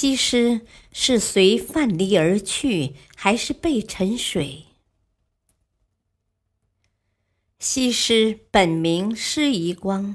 西施是随范蠡而去，还是被沉水？西施本名施夷光，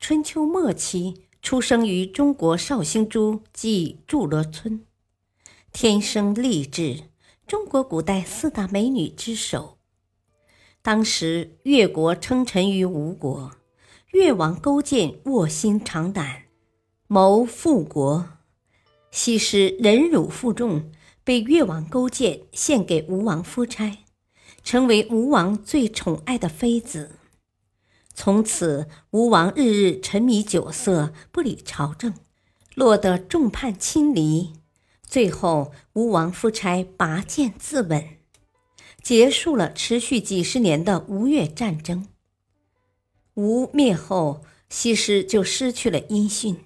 春秋末期出生于中国绍兴诸暨祝罗村，天生丽质，中国古代四大美女之首。当时越国称臣于吴国，越王勾践卧薪尝胆，谋复国。西施忍辱负重，被越王勾践献给吴王夫差，成为吴王最宠爱的妃子。从此，吴王日日沉迷酒色，不理朝政，落得众叛亲离。最后，吴王夫差拔剑自刎，结束了持续几十年的吴越战争。吴灭后，西施就失去了音讯。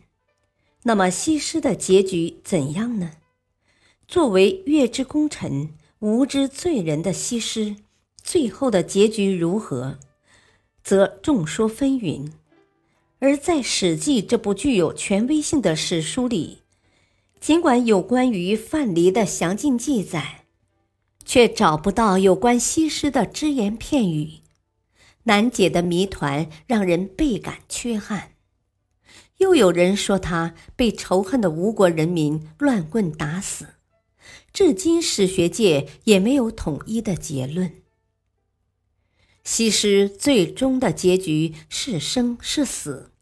那么西施的结局怎样呢？作为月之功臣、吴之罪人的西施，最后的结局如何，则众说纷纭。而在《史记》这部具有权威性的史书里，尽管有关于范蠡的详尽记载，却找不到有关西施的只言片语，难解的谜团让人倍感缺憾。又有人说他被仇恨的吴国人民乱棍打死，至今史学界也没有统一的结论。西施最终的结局是生是死，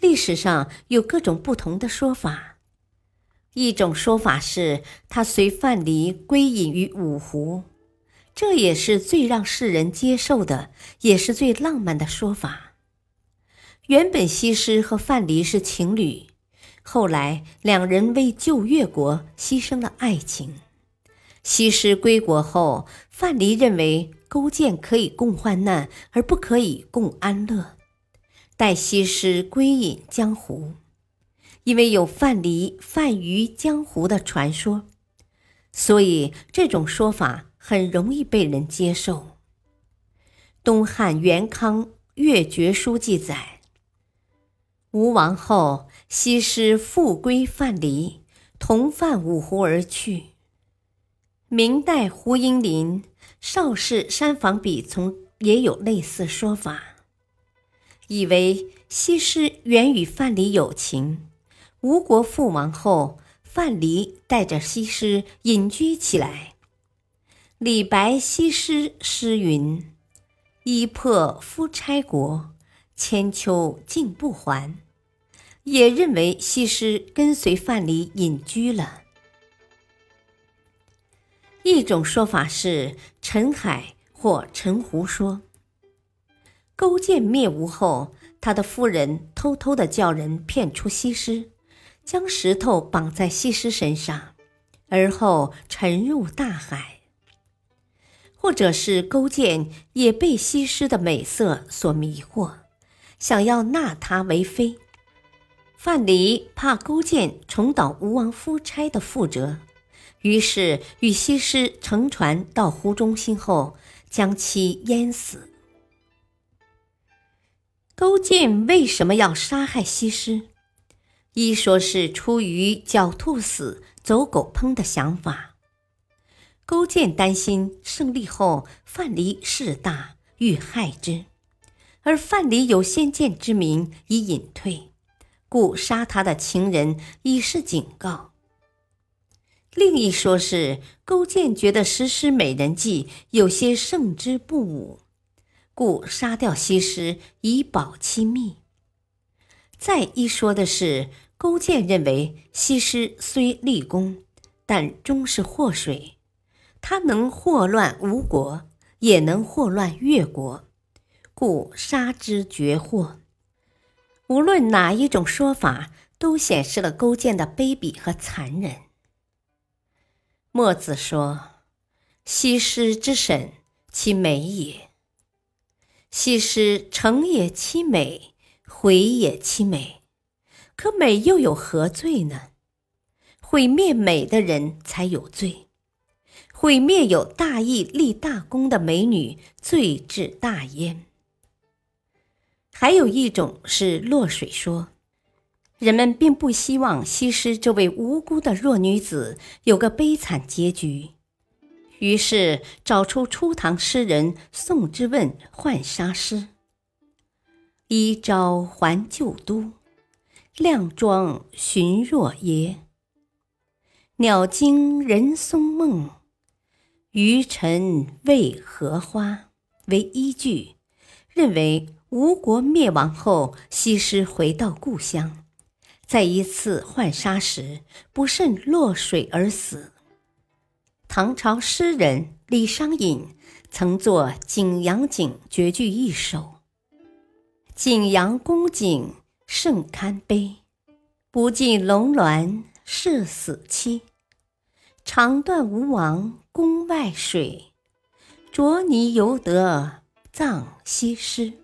历史上有各种不同的说法。一种说法是他随范蠡归隐于五湖，这也是最让世人接受的，也是最浪漫的说法。原本西施和范蠡是情侣，后来两人为救越国牺牲了爱情。西施归国后，范蠡认为勾践可以共患难，而不可以共安乐，待西施归隐江湖。因为有范蠡泛于江湖的传说，所以这种说法很容易被人接受。东汉元康《越绝书》记载。吴王后，西施复归范蠡，同泛五湖而去。明代胡应麟《邵氏山房笔从》也有类似说法，以为西施原与范蠡有情。吴国覆亡后，范蠡带着西施隐居起来。李白《西施》诗云：“衣破夫差国，千秋竟不还。”也认为西施跟随范蠡隐居了。一种说法是陈海或陈胡说，勾践灭吴后，他的夫人偷偷的叫人骗出西施，将石头绑在西施身上，而后沉入大海。或者是勾践也被西施的美色所迷惑，想要纳她为妃。范蠡怕勾践重蹈吴王夫差的覆辙，于是与西施乘船到湖中心后，将其淹死。勾践为什么要杀害西施？一说是出于狡兔死，走狗烹的想法。勾践担心胜利后范蠡势大，欲害之，而范蠡有先见之明，已隐退。故杀他的情人以示警告。另一说是勾践觉得实施美人计有些胜之不武，故杀掉西施以保其密。再一说的是勾践认为西施虽立功，但终是祸水，他能祸乱吴国，也能祸乱越国，故杀之绝祸。无论哪一种说法，都显示了勾践的卑鄙和残忍。墨子说：“西施之审，其美也。西施成也其美，毁也其美。可美又有何罪呢？毁灭美的人才有罪。毁灭有大义立大功的美女，罪至大焉。还有一种是落水说，人们并不希望西施这位无辜的弱女子有个悲惨结局，于是找出初唐诗人宋之问《浣纱诗》：“一朝还旧都，靓妆寻若耶。鸟惊人松梦。”余尘为荷花为依据，认为吴国灭亡后，西施回到故乡，在一次浣纱时不慎落水而死。唐朝诗人李商隐曾作《景阳景》绝句一首：“景阳宫景甚堪悲，不尽龙鸾是死期。长断吴王。”宫外水，着泥犹得葬西施。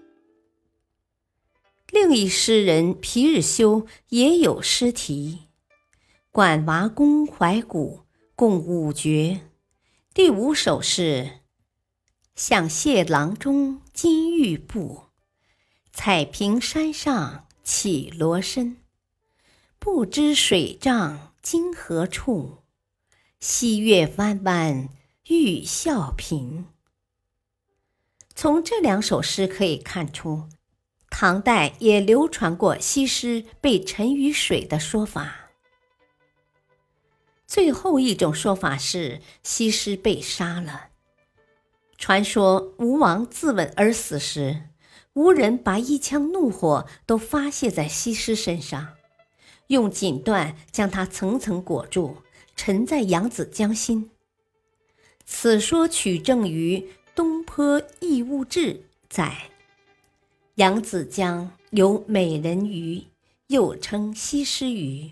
另一诗人皮日休也有诗题：“管娃宫怀古，共五绝。”第五首是：“想谢郎中金玉布，彩屏山上起罗身。不知水涨今何处？”溪月弯弯欲笑贫。从这两首诗可以看出，唐代也流传过西施被沉于水的说法。最后一种说法是西施被杀了。传说吴王自刎而死时，吴人把一腔怒火都发泄在西施身上，用锦缎将她层层裹住。沉在扬子江心。此说取证于《东坡异物志》载，扬子江有美人鱼，又称西施鱼。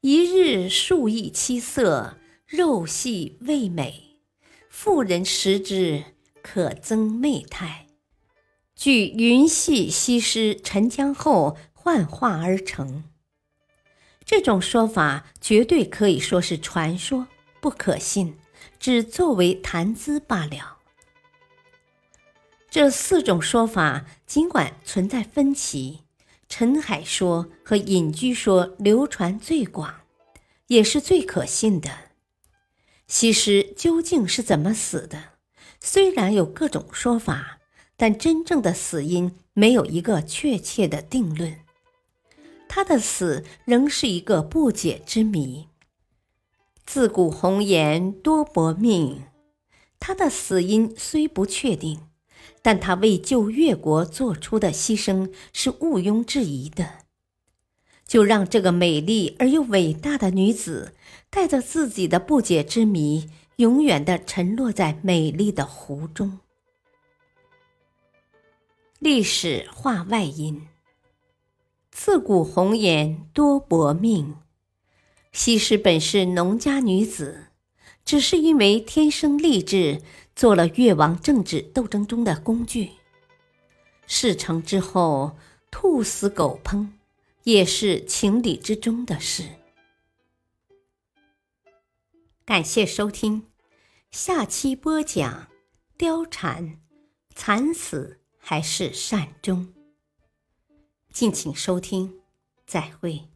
一日数异七色，肉细味美，妇人食之可增媚态。据云系西施沉江后幻化而成。这种说法绝对可以说是传说，不可信，只作为谈资罢了。这四种说法尽管存在分歧，陈海说和隐居说流传最广，也是最可信的。西施究竟是怎么死的？虽然有各种说法，但真正的死因没有一个确切的定论。他的死仍是一个不解之谜。自古红颜多薄命，他的死因虽不确定，但他为救越国做出的牺牲是毋庸置疑的。就让这个美丽而又伟大的女子，带着自己的不解之谜，永远的沉落在美丽的湖中。历史话外音。自古红颜多薄命，西施本是农家女子，只是因为天生丽质，做了越王政治斗争中的工具。事成之后，兔死狗烹，也是情理之中的事。感谢收听，下期播讲：貂蝉惨死还是善终？敬请收听，再会。